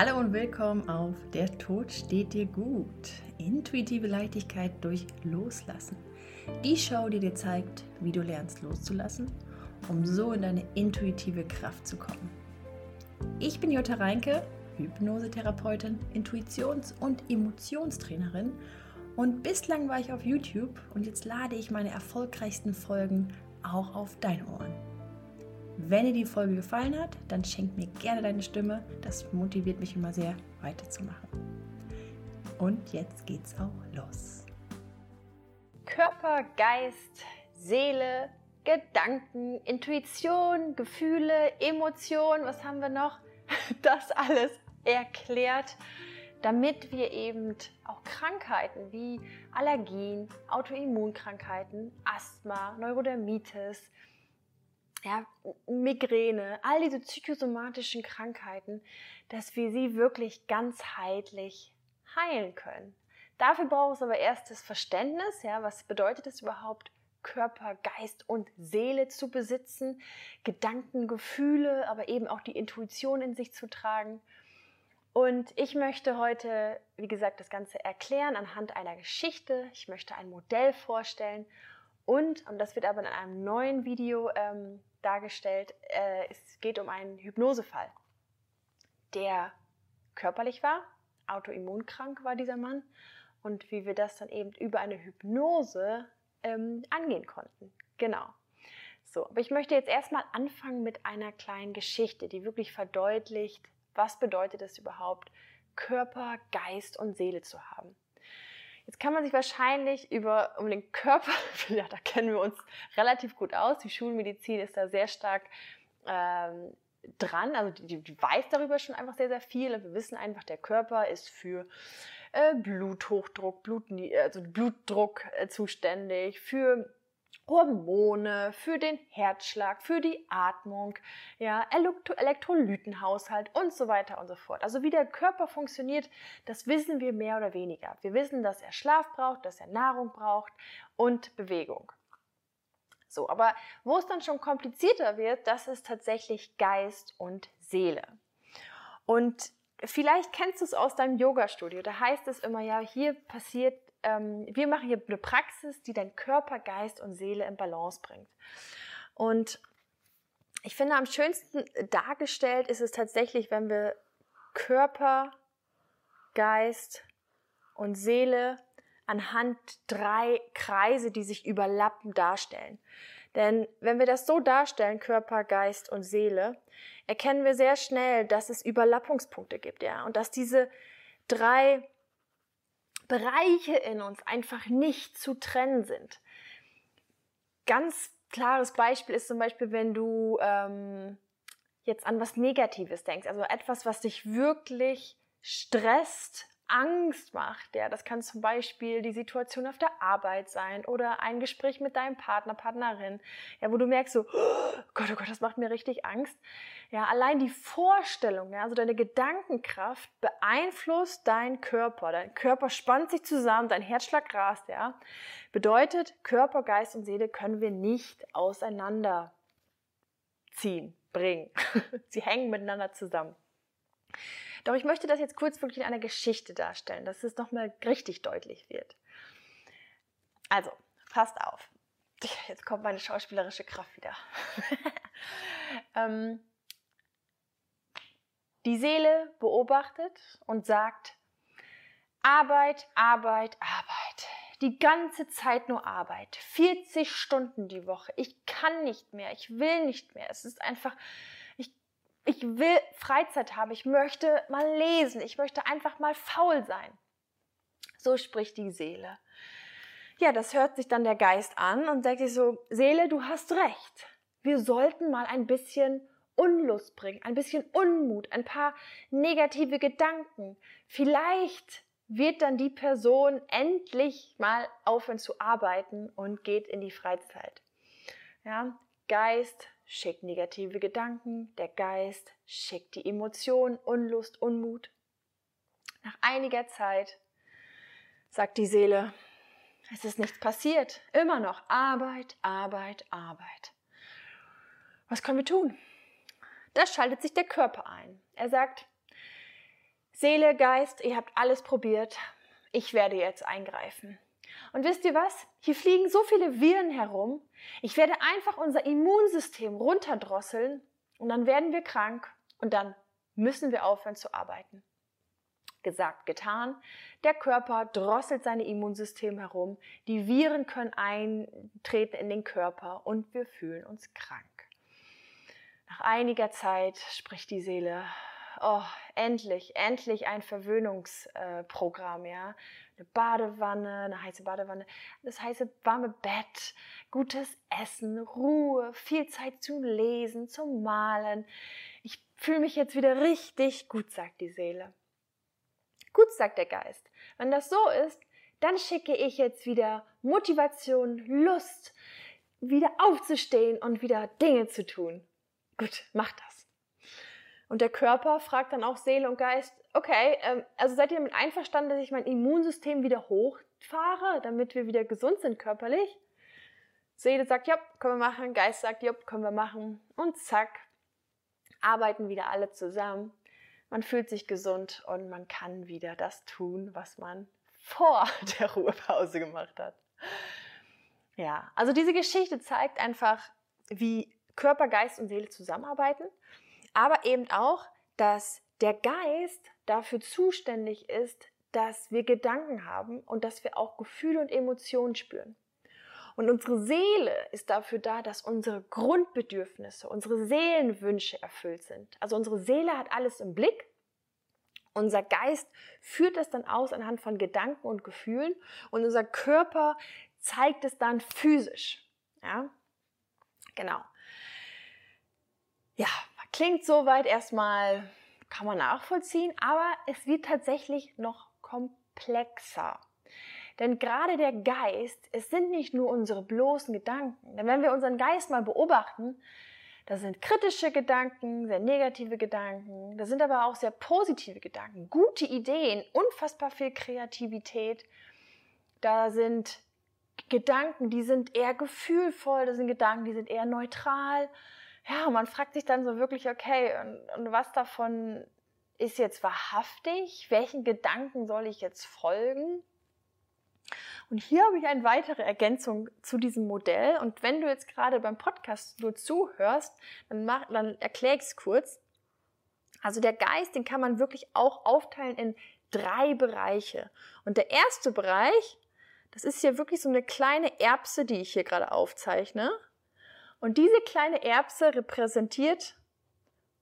Hallo und willkommen auf Der Tod steht dir gut. Intuitive Leichtigkeit durch Loslassen. Die Show, die dir zeigt, wie du lernst loszulassen, um so in deine intuitive Kraft zu kommen. Ich bin Jutta Reinke, Hypnosetherapeutin, Intuitions- und Emotionstrainerin und bislang war ich auf YouTube und jetzt lade ich meine erfolgreichsten Folgen auch auf deine Ohren. Wenn dir die Folge gefallen hat, dann schenk mir gerne deine Stimme. Das motiviert mich immer sehr, weiterzumachen. Und jetzt geht's auch los. Körper, Geist, Seele, Gedanken, Intuition, Gefühle, Emotionen, was haben wir noch? Das alles erklärt, damit wir eben auch Krankheiten wie Allergien, Autoimmunkrankheiten, Asthma, Neurodermitis, ja, Migräne, all diese psychosomatischen Krankheiten, dass wir sie wirklich ganzheitlich heilen können. Dafür braucht es aber erst das Verständnis, ja, was bedeutet es überhaupt, Körper, Geist und Seele zu besitzen, Gedanken, Gefühle, aber eben auch die Intuition in sich zu tragen. Und ich möchte heute, wie gesagt, das Ganze erklären anhand einer Geschichte. Ich möchte ein Modell vorstellen und, und das wird aber in einem neuen Video ähm, dargestellt, äh, es geht um einen Hypnosefall, der körperlich war, autoimmunkrank war dieser Mann und wie wir das dann eben über eine Hypnose ähm, angehen konnten. Genau. So, aber ich möchte jetzt erstmal anfangen mit einer kleinen Geschichte, die wirklich verdeutlicht, was bedeutet es überhaupt, Körper, Geist und Seele zu haben. Jetzt kann man sich wahrscheinlich über um den Körper, ja, da kennen wir uns relativ gut aus. Die Schulmedizin ist da sehr stark ähm, dran, also die, die, weiß darüber schon einfach sehr, sehr viel. Und wir wissen einfach, der Körper ist für äh, Bluthochdruck, Blut, also Blutdruck äh, zuständig, für Hormone, für den Herzschlag, für die Atmung, ja, Elektrolytenhaushalt und so weiter und so fort. Also wie der Körper funktioniert, das wissen wir mehr oder weniger. Wir wissen, dass er Schlaf braucht, dass er Nahrung braucht und Bewegung. So, aber wo es dann schon komplizierter wird, das ist tatsächlich Geist und Seele. Und vielleicht kennst du es aus deinem Yoga-Studio. Da heißt es immer, ja, hier passiert ähm, wir machen hier eine Praxis, die dein Körper, Geist und Seele in Balance bringt. Und ich finde, am schönsten dargestellt ist es tatsächlich, wenn wir Körper, Geist und Seele anhand drei Kreise, die sich überlappen, darstellen. Denn wenn wir das so darstellen, Körper, Geist und Seele, erkennen wir sehr schnell, dass es Überlappungspunkte gibt, ja, und dass diese drei Bereiche in uns einfach nicht zu trennen sind. Ganz klares Beispiel ist zum Beispiel, wenn du ähm, jetzt an was Negatives denkst, also etwas, was dich wirklich stresst, Angst macht. Ja, das kann zum Beispiel die Situation auf der Arbeit sein oder ein Gespräch mit deinem Partner, Partnerin, ja, wo du merkst so, oh Gott, oh Gott, das macht mir richtig Angst. Ja, allein die Vorstellung, ja, also deine Gedankenkraft beeinflusst deinen Körper. Dein Körper spannt sich zusammen, dein Herzschlag rast, ja. Bedeutet, Körper, Geist und Seele können wir nicht auseinanderziehen, bringen. Sie hängen miteinander zusammen. Doch ich möchte das jetzt kurz wirklich in einer Geschichte darstellen, dass es nochmal richtig deutlich wird. Also, passt auf. Jetzt kommt meine schauspielerische Kraft wieder. ähm, die Seele beobachtet und sagt, Arbeit, Arbeit, Arbeit. Die ganze Zeit nur Arbeit. 40 Stunden die Woche. Ich kann nicht mehr. Ich will nicht mehr. Es ist einfach, ich will Freizeit haben, ich möchte mal lesen, ich möchte einfach mal faul sein. So spricht die Seele. Ja, das hört sich dann der Geist an und sagt sich so, Seele, du hast recht. Wir sollten mal ein bisschen Unlust bringen, ein bisschen Unmut, ein paar negative Gedanken. Vielleicht wird dann die Person endlich mal aufhören zu arbeiten und geht in die Freizeit. Ja, Geist schickt negative Gedanken, der Geist schickt die Emotionen, Unlust, Unmut. Nach einiger Zeit sagt die Seele, es ist nichts passiert, immer noch Arbeit, Arbeit, Arbeit. Was können wir tun? Da schaltet sich der Körper ein. Er sagt, Seele, Geist, ihr habt alles probiert. Ich werde jetzt eingreifen. Und wisst ihr was? Hier fliegen so viele Viren herum. Ich werde einfach unser Immunsystem runterdrosseln und dann werden wir krank und dann müssen wir aufhören zu arbeiten. Gesagt, getan. Der Körper drosselt sein Immunsystem herum. Die Viren können eintreten in den Körper und wir fühlen uns krank. Nach einiger Zeit spricht die Seele, oh, endlich, endlich ein Verwöhnungsprogramm, ja. Eine Badewanne, eine heiße Badewanne, das heiße warme Bett, gutes Essen, Ruhe, viel Zeit zum Lesen, zum Malen. Ich fühle mich jetzt wieder richtig gut, sagt die Seele. Gut, sagt der Geist. Wenn das so ist, dann schicke ich jetzt wieder Motivation, Lust, wieder aufzustehen und wieder Dinge zu tun. Gut, mach das. Und der Körper fragt dann auch Seele und Geist, okay, ähm, also seid ihr damit einverstanden, dass ich mein Immunsystem wieder hochfahre, damit wir wieder gesund sind körperlich? Seele sagt, ja, können wir machen. Geist sagt, ja, können wir machen. Und zack, arbeiten wieder alle zusammen. Man fühlt sich gesund und man kann wieder das tun, was man vor der Ruhepause gemacht hat. Ja, also diese Geschichte zeigt einfach, wie Körper, Geist und Seele zusammenarbeiten aber eben auch, dass der Geist dafür zuständig ist, dass wir Gedanken haben und dass wir auch Gefühle und Emotionen spüren. Und unsere Seele ist dafür da, dass unsere Grundbedürfnisse, unsere Seelenwünsche erfüllt sind. Also unsere Seele hat alles im Blick. Unser Geist führt es dann aus anhand von Gedanken und Gefühlen und unser Körper zeigt es dann physisch. Ja, genau. Ja, Klingt soweit erstmal, kann man nachvollziehen, aber es wird tatsächlich noch komplexer. Denn gerade der Geist, es sind nicht nur unsere bloßen Gedanken. Denn wenn wir unseren Geist mal beobachten, da sind kritische Gedanken, sehr negative Gedanken, da sind aber auch sehr positive Gedanken, gute Ideen, unfassbar viel Kreativität. Da sind Gedanken, die sind eher gefühlvoll, da sind Gedanken, die sind eher neutral ja, man fragt sich dann so wirklich, okay, und, und was davon ist jetzt wahrhaftig? Welchen Gedanken soll ich jetzt folgen? Und hier habe ich eine weitere Ergänzung zu diesem Modell. Und wenn du jetzt gerade beim Podcast nur zuhörst, dann, mach, dann erkläre ich es kurz. Also der Geist, den kann man wirklich auch aufteilen in drei Bereiche. Und der erste Bereich, das ist hier wirklich so eine kleine Erbse, die ich hier gerade aufzeichne. Und diese kleine Erbse repräsentiert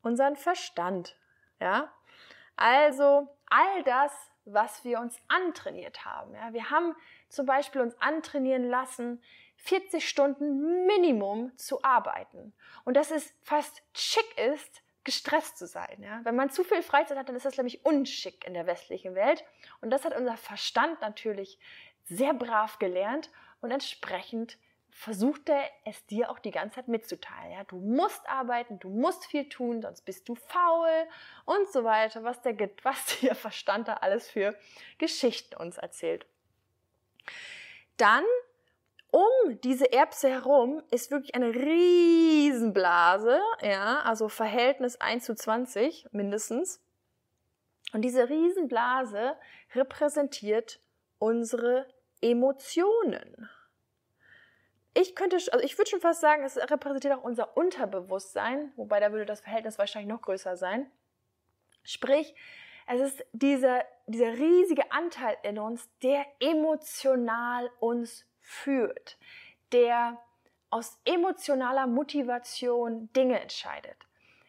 unseren Verstand. Ja? Also all das, was wir uns antrainiert haben. Ja? Wir haben zum Beispiel uns antrainieren lassen, 40 Stunden Minimum zu arbeiten. Und dass es fast schick ist, gestresst zu sein. Ja? Wenn man zu viel Freizeit hat, dann ist das nämlich unschick in der westlichen Welt. Und das hat unser Verstand natürlich sehr brav gelernt und entsprechend versucht er es dir auch die ganze Zeit mitzuteilen. Ja? Du musst arbeiten, du musst viel tun, sonst bist du faul und so weiter, was der, was der Verstand da alles für Geschichten uns erzählt. Dann um diese Erbse herum ist wirklich eine Riesenblase, ja, also Verhältnis 1 zu 20 mindestens. Und diese Riesenblase repräsentiert unsere Emotionen ich könnte, also ich würde schon fast sagen, es repräsentiert auch unser Unterbewusstsein, wobei da würde das Verhältnis wahrscheinlich noch größer sein. Sprich, es ist dieser, dieser riesige Anteil in uns, der emotional uns führt, der aus emotionaler Motivation Dinge entscheidet.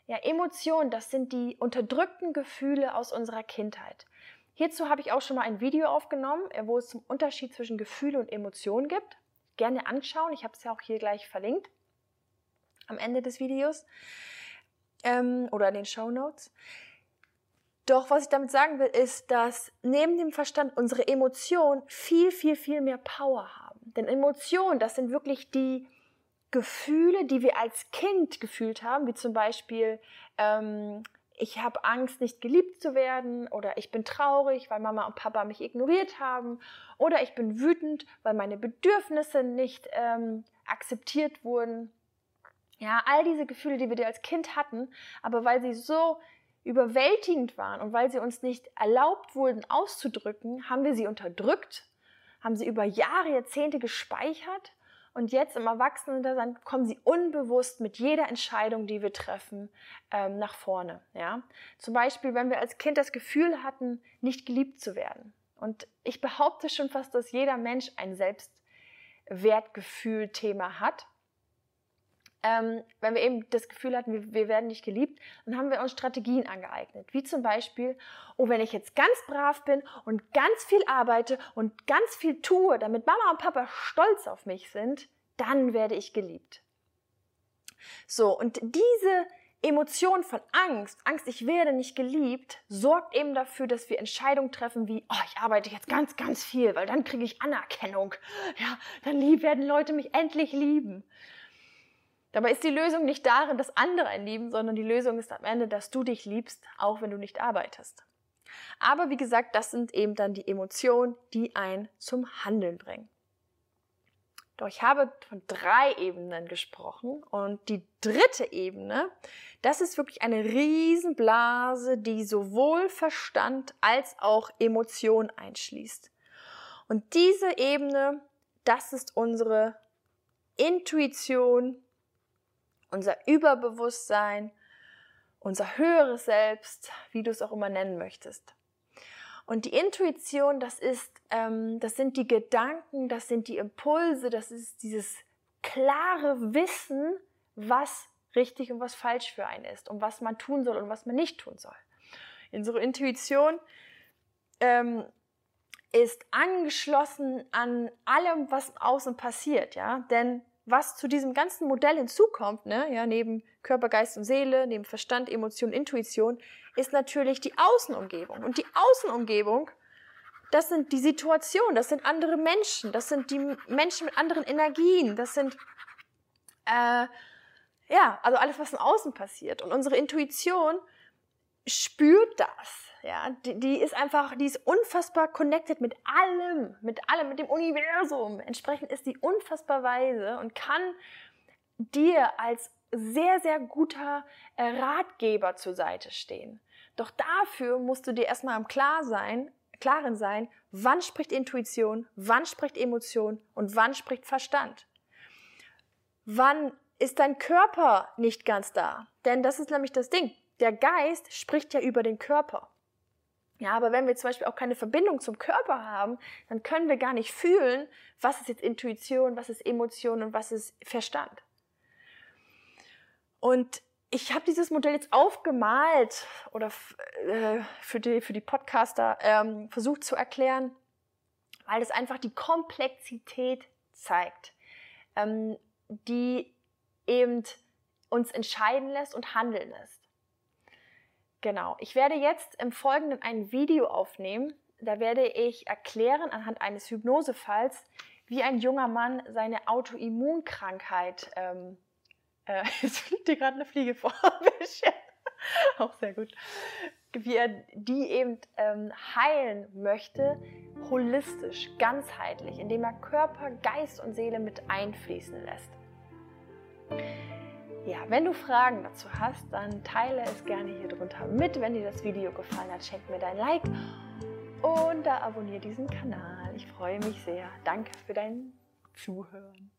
Ja, Emotionen, das sind die unterdrückten Gefühle aus unserer Kindheit. Hierzu habe ich auch schon mal ein Video aufgenommen, wo es zum Unterschied zwischen Gefühle und Emotionen gibt gerne anschauen. Ich habe es ja auch hier gleich verlinkt am Ende des Videos ähm, oder in den Show Notes. Doch was ich damit sagen will, ist, dass neben dem Verstand unsere Emotionen viel, viel, viel mehr Power haben. Denn Emotionen, das sind wirklich die Gefühle, die wir als Kind gefühlt haben, wie zum Beispiel ähm, ich habe Angst, nicht geliebt zu werden oder ich bin traurig, weil Mama und Papa mich ignoriert haben oder ich bin wütend, weil meine Bedürfnisse nicht ähm, akzeptiert wurden. Ja, all diese Gefühle, die wir als Kind hatten, aber weil sie so überwältigend waren und weil sie uns nicht erlaubt wurden auszudrücken, haben wir sie unterdrückt, haben sie über Jahre, Jahrzehnte gespeichert und jetzt im Erwachsenensein kommen sie unbewusst mit jeder Entscheidung, die wir treffen, ähm, nach vorne. Ja? Zum Beispiel, wenn wir als Kind das Gefühl hatten, nicht geliebt zu werden. Und ich behaupte schon fast, dass jeder Mensch ein Selbstwertgefühl-Thema hat ähm, wenn wir eben das Gefühl hatten, wir, wir, werden nicht geliebt, dann haben wir uns Strategien angeeignet. Wie zum Beispiel, oh, wenn ich jetzt ganz brav bin und ganz viel arbeite und ganz viel tue, damit Mama und Papa stolz auf mich sind, dann werde ich geliebt. So, und diese Emotion von Angst, Angst, ich werde nicht geliebt, sorgt eben dafür, dass wir Entscheidungen treffen wie, oh, ich arbeite jetzt ganz, ganz viel, weil dann kriege ich Anerkennung. Ja, dann werden Leute mich endlich lieben. Dabei ist die Lösung nicht darin, dass andere einen lieben, sondern die Lösung ist am Ende, dass du dich liebst, auch wenn du nicht arbeitest. Aber wie gesagt, das sind eben dann die Emotionen, die einen zum Handeln bringen. Doch ich habe von drei Ebenen gesprochen und die dritte Ebene, das ist wirklich eine Riesenblase, die sowohl Verstand als auch Emotion einschließt. Und diese Ebene, das ist unsere Intuition, unser Überbewusstsein, unser höheres Selbst, wie du es auch immer nennen möchtest. Und die Intuition, das ist, ähm, das sind die Gedanken, das sind die Impulse, das ist dieses klare Wissen, was richtig und was falsch für einen ist und was man tun soll und was man nicht tun soll. Unsere Intuition ähm, ist angeschlossen an allem, was außen passiert, ja, denn was zu diesem ganzen Modell hinzukommt, ne, ja, neben Körper, Geist und Seele, neben Verstand, Emotion, Intuition, ist natürlich die Außenumgebung. Und die Außenumgebung, das sind die Situationen, das sind andere Menschen, das sind die Menschen mit anderen Energien, das sind, äh, ja, also alles, was im Außen passiert. Und unsere Intuition spürt das. Ja, die, die, ist einfach, die ist unfassbar connected mit allem, mit allem, mit dem Universum. Entsprechend ist sie unfassbar weise und kann dir als sehr, sehr guter äh, Ratgeber zur Seite stehen. Doch dafür musst du dir erstmal im Klar sein, Klaren sein, wann spricht Intuition, wann spricht Emotion und wann spricht Verstand. Wann ist dein Körper nicht ganz da? Denn das ist nämlich das Ding. Der Geist spricht ja über den Körper. Ja, aber wenn wir zum Beispiel auch keine Verbindung zum Körper haben, dann können wir gar nicht fühlen, was ist jetzt Intuition, was ist Emotion und was ist Verstand. Und ich habe dieses Modell jetzt aufgemalt oder äh, für, die, für die Podcaster ähm, versucht zu erklären, weil es einfach die Komplexität zeigt, ähm, die eben uns entscheiden lässt und handeln lässt. Genau. Ich werde jetzt im Folgenden ein Video aufnehmen. Da werde ich erklären anhand eines Hypnosefalls, wie ein junger Mann seine Autoimmunkrankheit, ähm, äh, jetzt fliegt dir gerade eine Fliege vor, auch sehr gut, wie er die eben ähm, heilen möchte, holistisch, ganzheitlich, indem er Körper, Geist und Seele mit einfließen lässt. Ja, wenn du Fragen dazu hast, dann teile es gerne hier drunter mit. Wenn dir das Video gefallen hat, schenk mir dein Like und da abonniere diesen Kanal. Ich freue mich sehr. Danke für dein Zuhören.